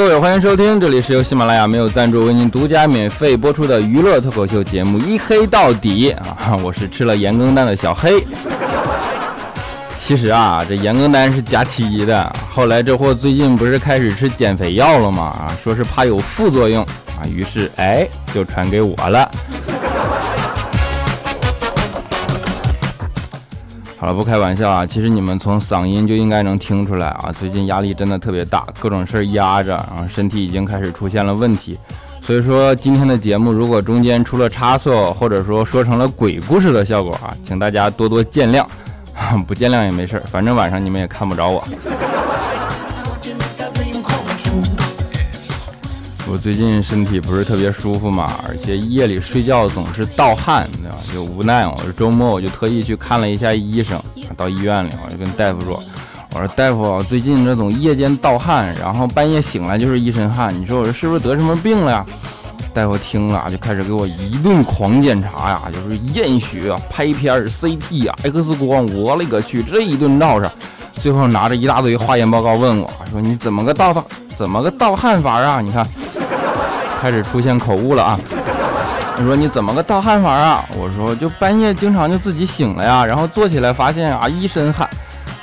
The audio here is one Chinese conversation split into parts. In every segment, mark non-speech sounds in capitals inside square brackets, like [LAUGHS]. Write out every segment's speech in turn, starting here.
各位，欢迎收听，这里是由喜马拉雅没有赞助为您独家免费播出的娱乐脱口秀节目《一黑到底》啊，我是吃了盐羹蛋的小黑。其实啊，这盐羹蛋是假期的，后来这货最近不是开始吃减肥药了吗？啊，说是怕有副作用啊，于是哎，就传给我了。好了，不开玩笑啊，其实你们从嗓音就应该能听出来啊，最近压力真的特别大，各种事儿压着，然后身体已经开始出现了问题。所以说今天的节目如果中间出了差错，或者说说成了鬼故事的效果啊，请大家多多见谅，[LAUGHS] 不见谅也没事儿，反正晚上你们也看不着我。我最近身体不是特别舒服嘛，而且夜里睡觉总是盗汗，对吧？就无奈，我周末我就特意去看了一下医生，到医院里我就跟大夫说：“我说大夫，最近这种夜间盗汗，然后半夜醒来就是一身汗，你说我这是不是得什么病了呀？”大夫听了就开始给我一顿狂检查呀，就是验血、拍片、CT 啊、X 光，我勒个去，这一顿闹上，最后拿着一大堆化验报告问我说：“你怎么个盗汗？怎么个盗汗法啊？你看。”开始出现口误了啊！你说你怎么个盗汗法啊？我说就半夜经常就自己醒了呀，然后坐起来发现啊一身汗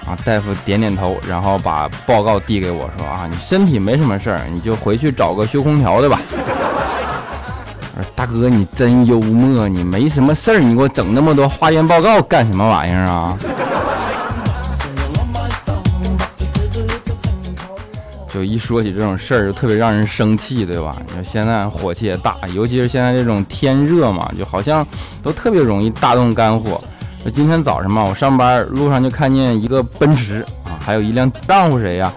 啊。大夫点点头，然后把报告递给我说啊，你身体没什么事儿，你就回去找个修空调的吧。我说大哥你真幽默，你没什么事儿，你给我整那么多化验报告干什么玩意儿啊？就一说起这种事儿，就特别让人生气，对吧？你说现在火气也大，尤其是现在这种天热嘛，就好像都特别容易大动肝火。那今天早上嘛，我上班路上就看见一个奔驰啊，还有一辆当乎谁呀？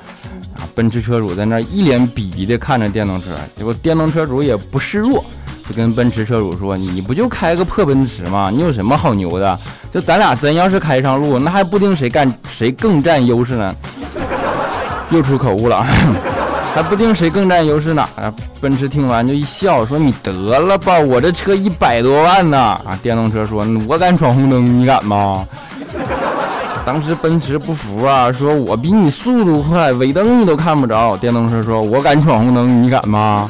啊，奔驰车主在那一脸鄙夷的看着电动车，结果电动车主也不示弱，就跟奔驰车主说：“你不就开个破奔驰吗？你有什么好牛的？就咱俩真要是开上路，那还不定谁干谁更占优势呢。”又出口误了，[LAUGHS] 还不定谁更占优势呢。奔驰听完就一笑，说：“你得了吧，我这车一百多万呢。”啊，电动车说：“我敢闯红灯，你敢吗？” [LAUGHS] 当时奔驰不服啊，说：“我比你速度快，尾灯你都看不着。”电动车说：“我敢闯红灯，你敢吗？”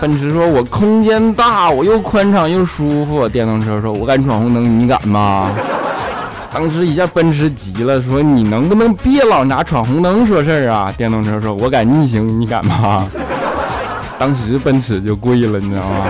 奔驰说：“我空间大，我又宽敞又舒服。”电动车说：“我敢闯红灯，你敢吗？”当时一下奔驰急了，说：“你能不能别老拿闯红灯说事儿啊？”电动车说：“我敢逆行，你敢吗？” [LAUGHS] 当时奔驰就跪了，你知道吗？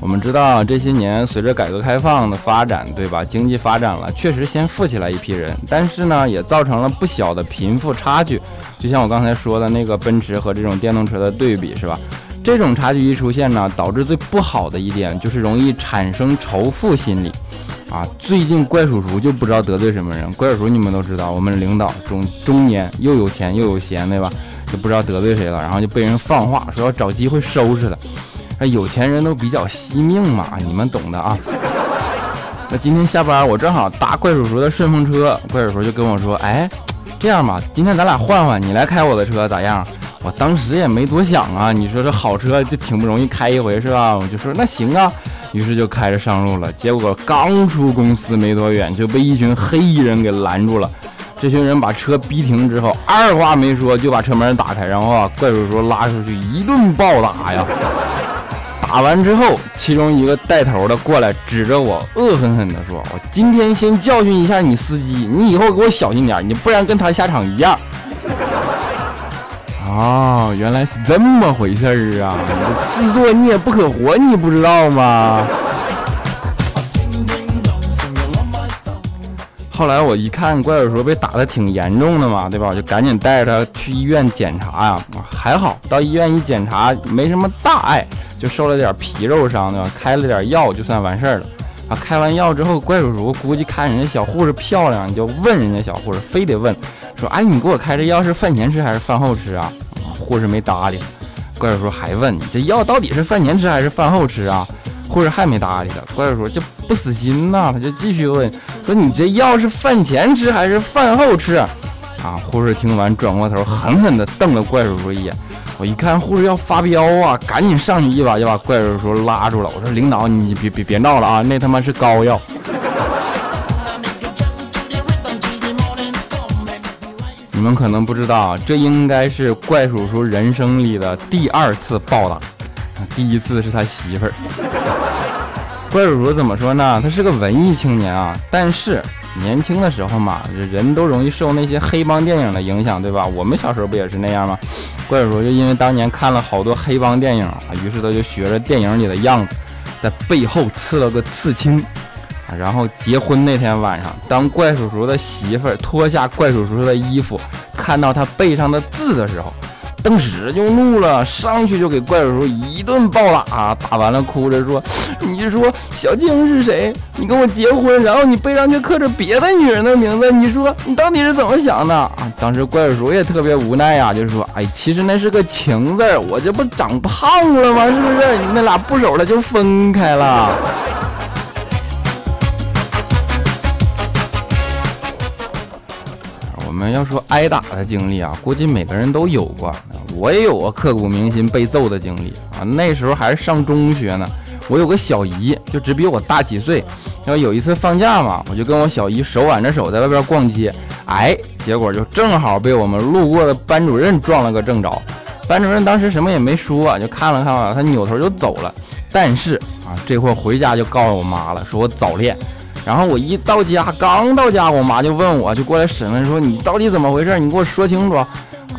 我们知道这些年随着改革开放的发展，对吧？经济发展了，确实先富起来一批人，但是呢，也造成了不小的贫富差距。就像我刚才说的那个奔驰和这种电动车的对比，是吧？这种差距一出现呢，导致最不好的一点就是容易产生仇富心理，啊，最近怪叔叔就不知道得罪什么人。怪叔叔你们都知道，我们领导中中年又有钱又有闲，对吧？就不知道得罪谁了，然后就被人放话说要找机会收拾他。那有钱人都比较惜命嘛，你们懂的啊。那今天下班我正好搭怪叔叔的顺风车，怪叔叔就跟我说，哎，这样吧，今天咱俩换换，你来开我的车咋样？我当时也没多想啊，你说这好车就挺不容易开一回是吧？我就说那行啊，于是就开着上路了。结果刚出公司没多远，就被一群黑衣人给拦住了。这群人把车逼停之后，二话没说就把车门打开，然后啊，怪叔叔拉出去一顿暴打呀。打完之后，其中一个带头的过来指着我，恶狠狠地说：“我今天先教训一下你司机，你以后给我小心点，你不然跟他下场一样。”哦，原来是这么回事儿啊！自作孽不可活，你不知道吗？后来我一看，怪叔叔被打的挺严重的嘛，对吧？我就赶紧带着他去医院检查呀。还好，到医院一检查，没什么大碍，就受了点皮肉伤，对吧？开了点药就算完事儿了。啊，开完药之后，怪叔叔估计看人家小护士漂亮，就问人家小护士，非得问。说，哎，你给我开这药是饭前吃还是饭后吃啊？护士没搭理。怪叔叔还问你这药到底是饭前吃还是饭后吃啊？护士还没搭理他。怪叔叔就不死心呐，他就继续问，说你这药是饭前吃还是饭后吃？啊，护士听完转过头，狠狠地瞪了怪叔叔一眼。我一看护士要发飙啊，赶紧上去一把就把怪叔叔拉住了。我说领导，你别别别闹了啊，那他妈是膏药。你们可能不知道，这应该是怪叔叔人生里的第二次暴打，第一次是他媳妇儿。[LAUGHS] 怪叔叔怎么说呢？他是个文艺青年啊，但是年轻的时候嘛，人都容易受那些黑帮电影的影响，对吧？我们小时候不也是那样吗？怪叔叔就因为当年看了好多黑帮电影啊，于是他就学着电影里的样子，在背后刺了个刺青。然后结婚那天晚上，当怪叔叔的媳妇儿脱下怪叔叔的衣服，看到他背上的字的时候，当时就怒了，上去就给怪叔叔一顿暴打，打完了哭着说：“你说小静是谁？你跟我结婚，然后你背上却刻着别的女人的名字，你说你到底是怎么想的啊？”当时怪叔叔也特别无奈呀，就是说：“哎，其实那是个情字，我这不长胖了吗？是不是？那俩不熟了就分开了。”们要说挨打的经历啊，估计每个人都有过。我也有过刻骨铭心被揍的经历啊。那时候还是上中学呢，我有个小姨，就只比我大几岁。然后有一次放假嘛，我就跟我小姨手挽着手在外边逛街，哎，结果就正好被我们路过的班主任撞了个正着。班主任当时什么也没说，就看了看我，他扭头就走了。但是啊，这会回家就告诉我妈了，说我早恋。然后我一到家，刚到家，我妈就问我，就过来审问，说你到底怎么回事？你给我说清楚啊！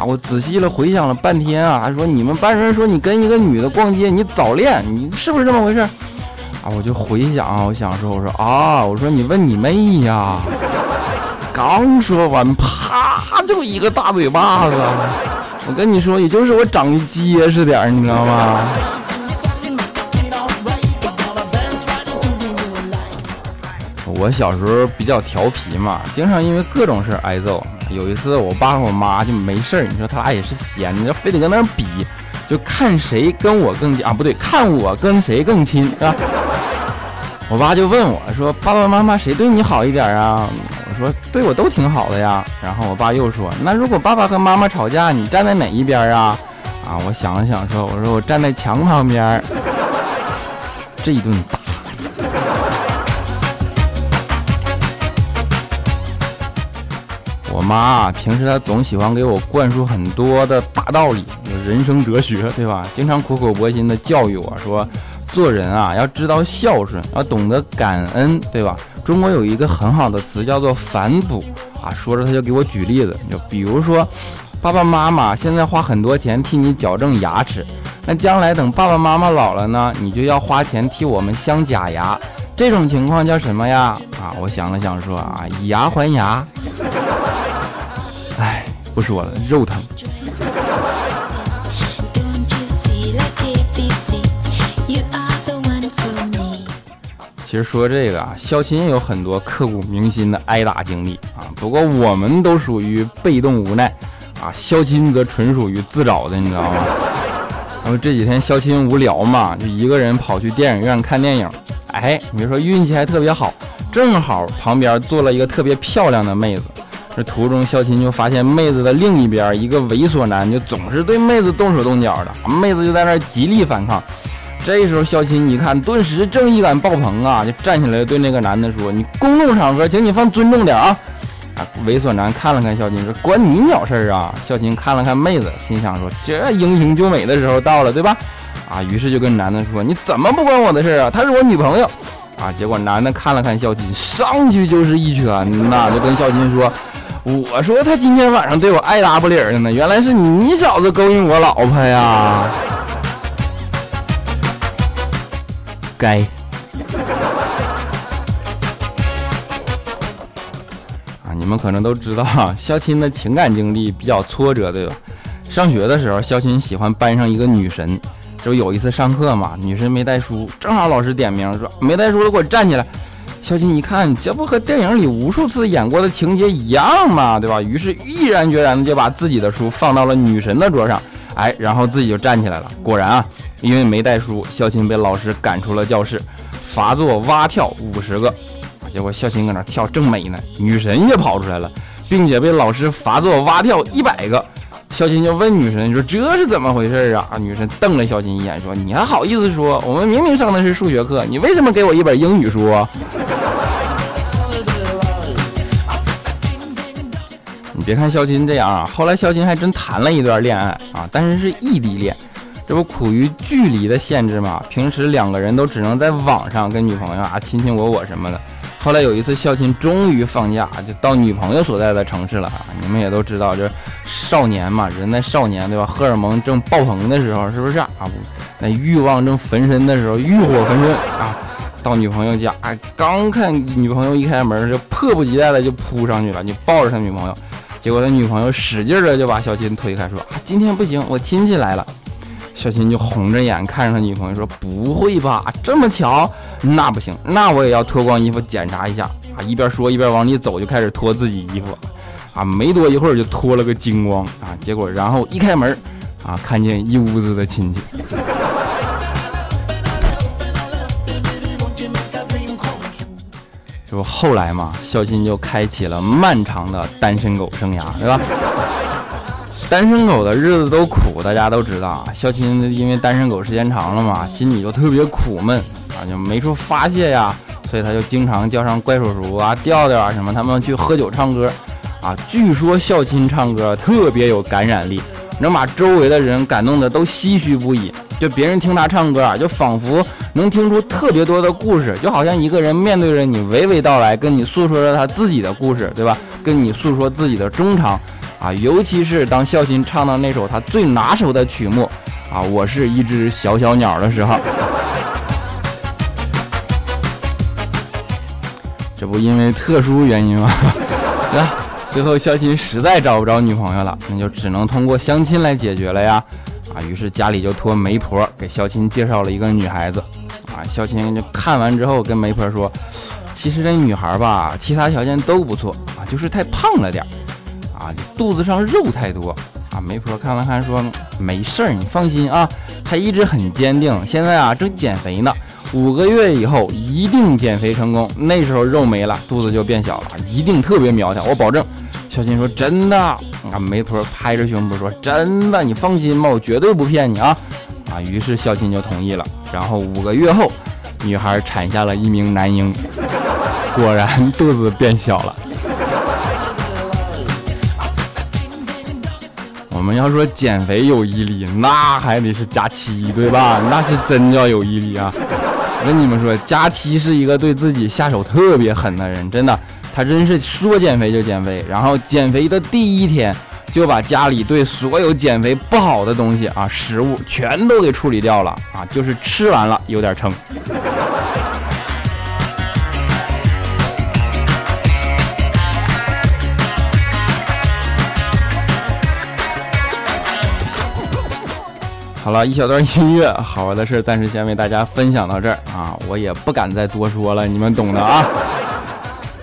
我仔细了回想了半天啊，还说你们班主任说你跟一个女的逛街，你早恋，你是不是这么回事？啊，我就回想，我想说，我说啊，我说你问你妹呀！刚说完，啪就一个大嘴巴子。我跟你说，也就是我长得结实点，你知道吗？我小时候比较调皮嘛，经常因为各种事挨揍。有一次，我爸和我妈就没事儿，你说他俩也是闲，你非得跟那比，就看谁跟我更啊，不对，看我跟谁更亲，是吧？我爸就问我说：“爸爸妈妈谁对你好一点啊？”我说：“对我都挺好的呀。”然后我爸又说：“那如果爸爸和妈妈吵架，你站在哪一边啊？”啊，我想了想说：“我说我站在墙旁边。”这一顿打。妈平时她总喜欢给我灌输很多的大道理，人生哲学，对吧？经常苦口婆心的教育我说，做人啊要知道孝顺，要懂得感恩，对吧？中国有一个很好的词叫做反哺啊。说着他就给我举例子，就比如说，爸爸妈妈现在花很多钱替你矫正牙齿，那将来等爸爸妈妈老了呢，你就要花钱替我们镶假牙，这种情况叫什么呀？啊，我想了想说啊，以牙还牙。不说了，肉疼。其实说这个啊，肖钦有很多刻骨铭心的挨打经历啊。不过我们都属于被动无奈啊，肖钦则纯属于自找的，你知道吗？[LAUGHS] 然后这几天肖钦无聊嘛，就一个人跑去电影院看电影。哎，你说运气还特别好，正好旁边坐了一个特别漂亮的妹子。这途中，肖琴就发现妹子的另一边一个猥琐男，就总是对妹子动手动脚的，妹子就在那极力反抗。这时候，肖琴一看，顿时正义感爆棚啊，就站起来对那个男的说：“你公共场合，请你放尊重点啊！”啊，猥琐男看了看肖琴，说：“关你鸟事啊！”肖琴看了看妹子，心想说：“这英雄救美的时候到了，对吧？”啊，于是就跟男的说：“你怎么不关我的事啊？她是我女朋友。”啊，结果男的看了看肖琴，上去就是一拳呐，就跟肖琴说。我说他今天晚上对我爱答不理的呢，原来是你小子勾引我老婆呀！该。啊，你们可能都知道，肖钦的情感经历比较挫折，对吧？上学的时候，肖钦喜欢班上一个女神，就有一次上课嘛，女神没带书，正好老师点名说没带书的给我站起来。肖钦一看，这不和电影里无数次演过的情节一样吗？对吧？于是毅然决然的就把自己的书放到了女神的桌上，哎，然后自己就站起来了。果然啊，因为没带书，肖钦被老师赶出了教室，罚做蛙跳五十个。结果肖钦搁那跳正美呢，女神也跑出来了，并且被老师罚做蛙跳一百个。肖钦就问女神你说：“这是怎么回事啊？”女神瞪了肖钦一眼说：“你还好意思说？我们明明上的是数学课，你为什么给我一本英语书？”别看肖琴这样啊，后来肖琴还真谈了一段恋爱啊，但是是异地恋。这不苦于距离的限制嘛，平时两个人都只能在网上跟女朋友啊亲亲我我什么的。后来有一次，孝钦终于放假，就到女朋友所在的城市了。你们也都知道，这少年嘛，人在少年，对吧？荷尔蒙正爆棚的时候，是不是啊？那欲望正焚身的时候，欲火焚身啊！到女朋友家，啊刚看女朋友一开门，就迫不及待的就扑上去了，就抱着他女朋友。结果他女朋友使劲的就把小琴推开，说：“啊，今天不行，我亲戚来了。”小琴就红着眼看着他女朋友说：“不会吧，这么巧？那不行，那我也要脱光衣服检查一下啊！”一边说一边往里走，就开始脱自己衣服啊。没多一会儿就脱了个精光啊！结果然后一开门啊，看见一屋子的亲戚。就后来嘛，小新就开启了漫长的单身狗生涯，对吧？[LAUGHS] 单身狗的日子都苦，大家都知道。肖钦因为单身狗时间长了嘛，心里就特别苦闷啊，就没处发泄呀，所以他就经常叫上怪叔叔啊、调调啊什么，他们去喝酒唱歌啊。据说肖钦唱歌特别有感染力，能把周围的人感动的都唏嘘不已。就别人听他唱歌啊，就仿佛能听出特别多的故事，就好像一个人面对着你娓娓道来，跟你诉说着他自己的故事，对吧？跟你诉说自己的衷肠。啊，尤其是当孝心唱到那首他最拿手的曲目啊，我是一只小小鸟的时候，这不因为特殊原因吗？[LAUGHS] 对吧？最后孝心实在找不着女朋友了，那就只能通过相亲来解决了呀。啊，于是家里就托媒婆给孝心介绍了一个女孩子。啊，孝心就看完之后跟媒婆说，其实这女孩吧，其他条件都不错啊，就是太胖了点儿。啊，肚子上肉太多啊！媒婆看了看说：“没事儿，你放心啊。”她一直很坚定，现在啊正减肥呢，五个月以后一定减肥成功，那时候肉没了，肚子就变小了，一定特别苗条，我保证。小新说：“真的？”啊，媒婆拍着胸脯说：“真的，你放心吧，我绝对不骗你啊！”啊，于是小新就同意了。然后五个月后，女孩产下了一名男婴，果然肚子变小了。我们要说减肥有毅力，那还得是佳期，对吧？那是真叫有毅力啊！我跟你们说，佳期是一个对自己下手特别狠的人，真的，他真是说减肥就减肥，然后减肥的第一天就把家里对所有减肥不好的东西啊，食物全都给处理掉了啊，就是吃完了有点撑。好了一小段音乐，好玩的事暂时先为大家分享到这儿啊，我也不敢再多说了，你们懂的啊。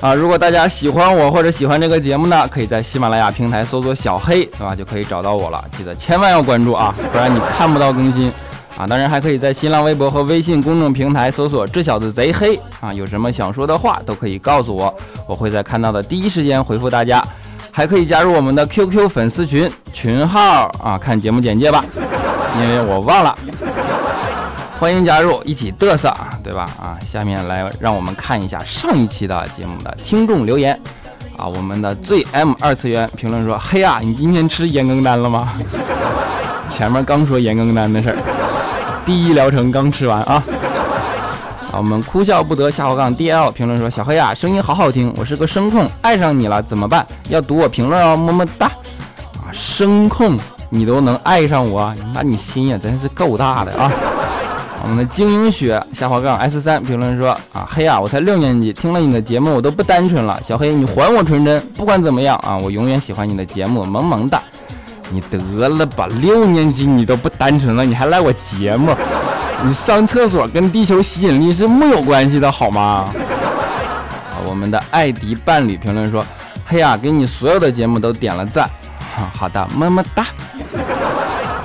啊，如果大家喜欢我或者喜欢这个节目呢，可以在喜马拉雅平台搜索小黑，对吧？就可以找到我了。记得千万要关注啊，不然你看不到更新啊。当然还可以在新浪微博和微信公众平台搜索这小子贼黑啊，有什么想说的话都可以告诉我，我会在看到的第一时间回复大家。还可以加入我们的 QQ 粉丝群，群号啊，看节目简介吧。因为我忘了，欢迎加入，一起嘚瑟，对吧？啊，下面来让我们看一下上一期的节目的听众留言。啊，我们的最 M 二次元评论说：“嘿呀，你今天吃盐羹丹了吗？” [LAUGHS] 前面刚说盐羹丹的事儿，第一疗程刚吃完啊。啊，我们哭笑不得下滑杠 DL 评论说：“小黑啊，声音好好听，我是个声控，爱上你了怎么办？要读我评论哦，么么哒。”啊，声控。你都能爱上我，那你心也真是够大的啊！我们的精英雪下滑杠 S 三评论说啊，黑啊，我才六年级，听了你的节目我都不单纯了。小黑，你还我纯真，不管怎么样啊，我永远喜欢你的节目，萌萌哒。你得了吧，六年级你都不单纯了，你还赖我节目？你上厕所跟地球吸引力是木有关系的好吗？啊，我们的艾迪伴侣评论说，黑啊，给你所有的节目都点了赞。好的，么么哒。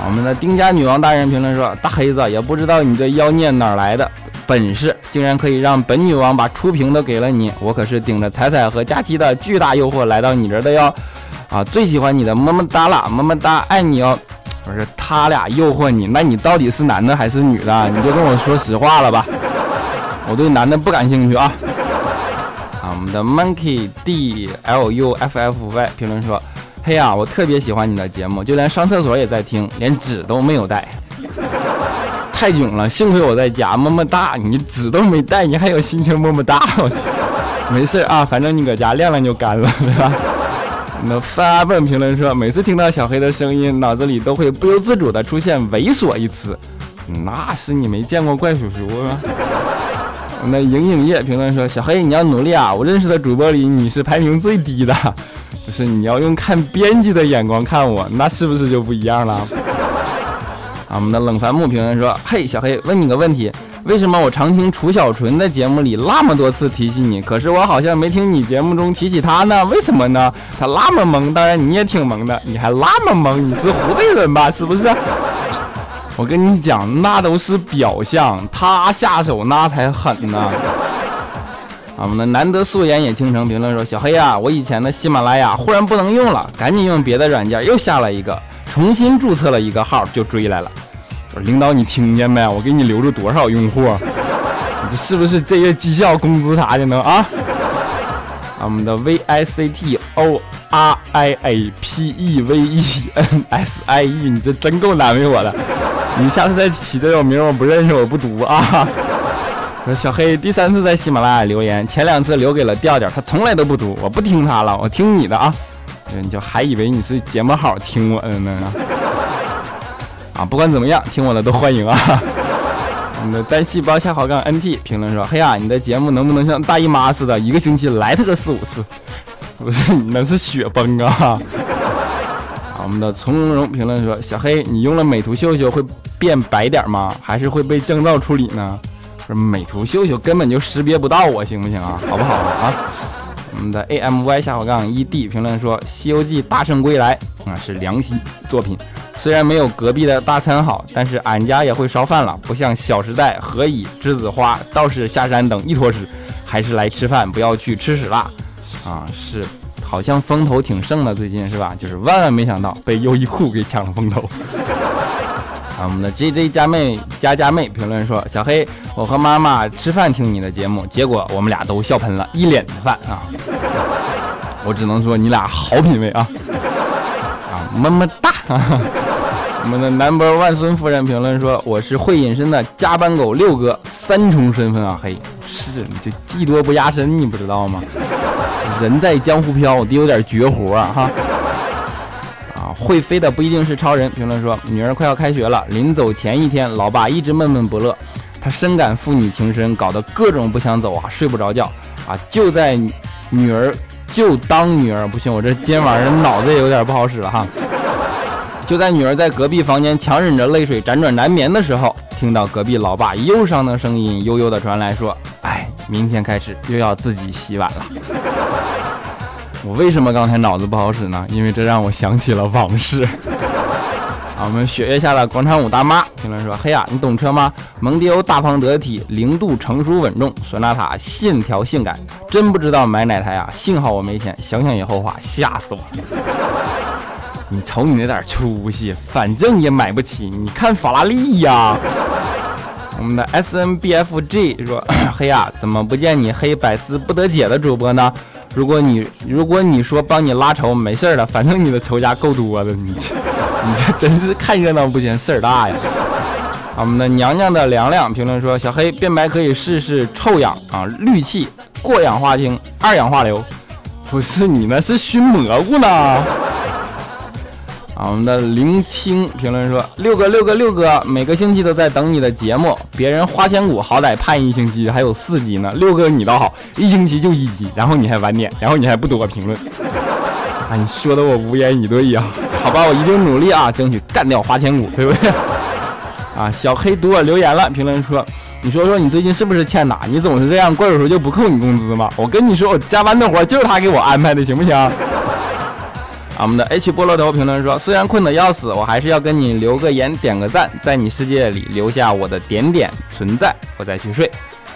我们的丁家女王大人评论说：“大黑子也不知道你这妖孽哪来的本事，竟然可以让本女王把初评都给了你。我可是顶着彩彩和佳期的巨大诱惑来到你这的哟。啊，最喜欢你的么么哒啦，么么哒，爱你哦。不是他俩诱惑你，那你到底是男的还是女的？你就跟我说实话了吧。我对男的不感兴趣啊。啊，我们的 monkey d l u f f y 评论说。嘿呀，我特别喜欢你的节目，就连上厕所也在听，连纸都没有带，[LAUGHS] 太囧了。幸亏我在家，么么哒。你纸都没带，你还有心情么么哒？我去，没事啊，反正你搁家晾晾就干了，[LAUGHS] 对吧？那发问评论说，每次听到小黑的声音，脑子里都会不由自主的出现“猥琐”一词。那是你没见过怪叔叔啊。那影影业评论说：“小黑，你要努力啊！我认识的主播里，你是排名最低的。不是，你要用看编辑的眼光看我，那是不是就不一样了？”啊，我们的冷凡木评论说：“嘿，小黑，问你个问题，为什么我常听楚小纯的节目里那么多次提起你，可是我好像没听你节目中提起他呢？为什么呢？他那么萌，当然你也挺萌的，你还那么萌，你是湖北人吧？是不是？”我跟你讲，那都是表象，他下手那才狠呢。我们的难得素颜也倾城评论说：“小黑啊，我以前的喜马拉雅忽然不能用了，赶紧用别的软件又下了一个，重新注册了一个号就追来了。”我说：“领导你听见没？我给你留着多少用户？你这是不是这月绩效、工资啥的呢？啊？”我们的 V I C T O R I A P E V E N S I E，你这真够难为我的。你下次再起这种名，我不认识，我不读啊。说小黑第三次在喜马拉雅留言，前两次留给了调调，他从来都不读，我不听他了，我听你的啊。你就还以为你是节目好听我的呢。[LAUGHS] 啊，不管怎么样，听我的都欢迎啊。我们的单细胞下滑杠 NT 评论说：嘿呀，你的节目能不能像大姨妈似的，一个星期来他个四五次？不是，你那是雪崩啊。我们的从容容评论说：“小黑，你用了美图秀秀会变白点吗？还是会被降噪处理呢？说美图秀秀根本就识别不到我，行不行啊？好不好啊？” [LAUGHS] 我们的 A M Y 下滑杠 E D 评论说：“西游记大圣归来啊是良心作品，虽然没有隔壁的大餐好，但是俺家也会烧饭了，不像小时代、何以、栀子花、道士下山等一坨屎，还是来吃饭，不要去吃屎啦！啊是。”好像风头挺盛的，最近是吧？就是万万没想到被优衣库给抢了风头。啊，我们的 J J 家妹家家妹评论说：“小黑，我和妈妈吃饭听你的节目，结果我们俩都笑喷了，一脸的饭啊！我只能说你俩好品味啊！啊，么么哒！[LAUGHS] 我们的 Number 万孙夫人评论说：我是会隐身的加班狗六哥，三重身份啊！嘿，是你这技多不压身，你不知道吗？”人在江湖飘，得有点绝活啊！哈，会飞的不一定是超人。评论说，女儿快要开学了，临走前一天，老爸一直闷闷不乐。他深感父女情深，搞得各种不想走啊，睡不着觉啊。就在女儿就当女儿不行，我这今天晚上脑子也有点不好使了哈。就在女儿在隔壁房间强忍着泪水辗转难眠的时候，听到隔壁老爸忧伤的声音悠悠的传来，说：“哎，明天开始又要自己洗碗了。”我为什么刚才脑子不好使呢？因为这让我想起了往事。[LAUGHS] 啊，我们雪月下的广场舞大妈评论说：“嘿呀，你懂车吗？蒙迪欧大方得体，零度成熟稳重，索纳塔线条性感，真不知道买哪台啊！幸好我没钱，想想也后话，吓死我了！[LAUGHS] 你瞅你那点出息，反正也买不起，你看法拉利呀！”我们的 S N B F G 说：“ [CLEARS THROAT] 黑呀，怎么不见你黑百思不得解的主播呢？”如果你如果你说帮你拉仇没事儿了，反正你的仇家够多的，你这你这真是看热闹不嫌事儿大呀！我们的娘娘的凉凉评论说：小黑变白可以试试臭氧啊，氯气、过氧化氢、二氧化硫，不是你那是熏蘑菇呢。我们的林青评论说：“六哥，六哥，六哥，每个星期都在等你的节目。别人花千骨好歹盼一星期，还有四集呢。六哥你倒好，一星期就一集，然后你还晚点，然后你还不多评论。啊，[LAUGHS] 你说的我无言以对呀。好吧，我一定努力啊，争取干掉花千骨，对不对？[LAUGHS] 啊，小黑读我留言了，评论说：你说说你最近是不是欠打？你总是这样，怪叔叔就不扣你工资吗？我跟你说，我加班的活就是他给我安排的，行不行？”我们的 H 菠萝头评论说：“虽然困得要死，我还是要跟你留个言，点个赞，在你世界里留下我的点点存在，我再去睡。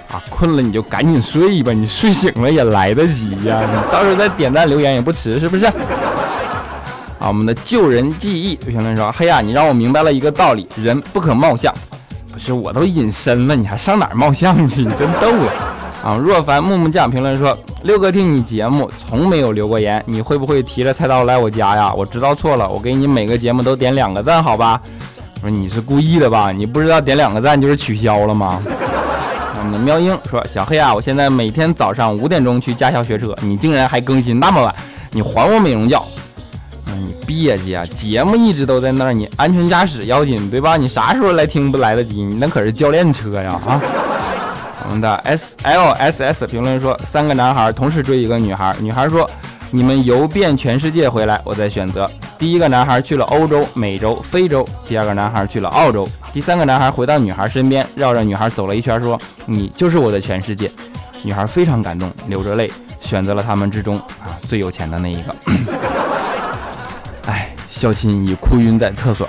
啊，困了你就赶紧睡吧，你睡醒了也来得及呀，你 [LAUGHS] 到时候再点赞留言也不迟，是不是？” [LAUGHS] 啊，我们的救人记忆评论说：“嘿呀，你让我明白了一个道理，人不可貌相。不是，我都隐身了，你还上哪儿貌相去？你真逗了。”啊，若凡木木酱评论说：“六哥听你节目从没有留过言，你会不会提着菜刀来我家呀？我知道错了，我给你每个节目都点两个赞，好吧？”我说你是故意的吧？你不知道点两个赞就是取消了吗？我们的喵英说：“小黑啊，我现在每天早上五点钟去驾校学车，你竟然还更新那么晚，你还我美容觉？你别介啊，节目一直都在那儿，你安全驾驶要紧对吧？你啥时候来听不来得及？你那可是教练车呀啊！”我们的 S L S S 评论说：三个男孩同时追一个女孩，女孩说：“你们游遍全世界回来，我再选择。”第一个男孩去了欧洲、美洲、非洲，第二个男孩去了澳洲，第三个男孩回到女孩身边，绕着女孩走了一圈，说：“你就是我的全世界。”女孩非常感动，流着泪选择了他们之中啊最有钱的那一个。[COUGHS] 哎，孝亲已哭晕在厕所。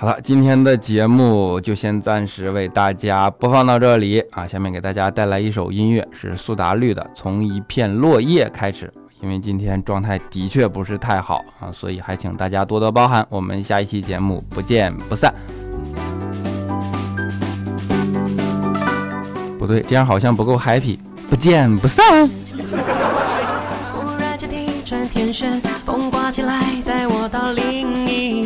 好了，今天的节目就先暂时为大家播放到这里啊！下面给大家带来一首音乐，是苏打绿的《从一片落叶开始》。因为今天状态的确不是太好啊，所以还请大家多多包涵。我们下一期节目不见不散。不对，这样好像不够 happy。不见不散。转天旋，风刮起来，带我到另一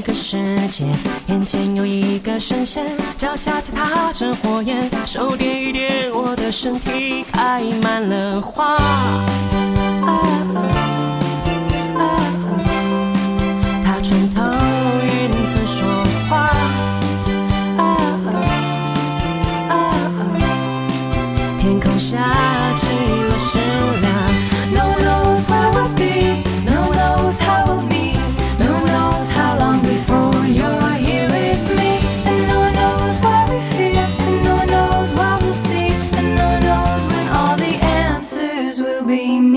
个世界。眼前有一个神仙，脚下踩踏着火焰，手点一点我的身体，开满了花。这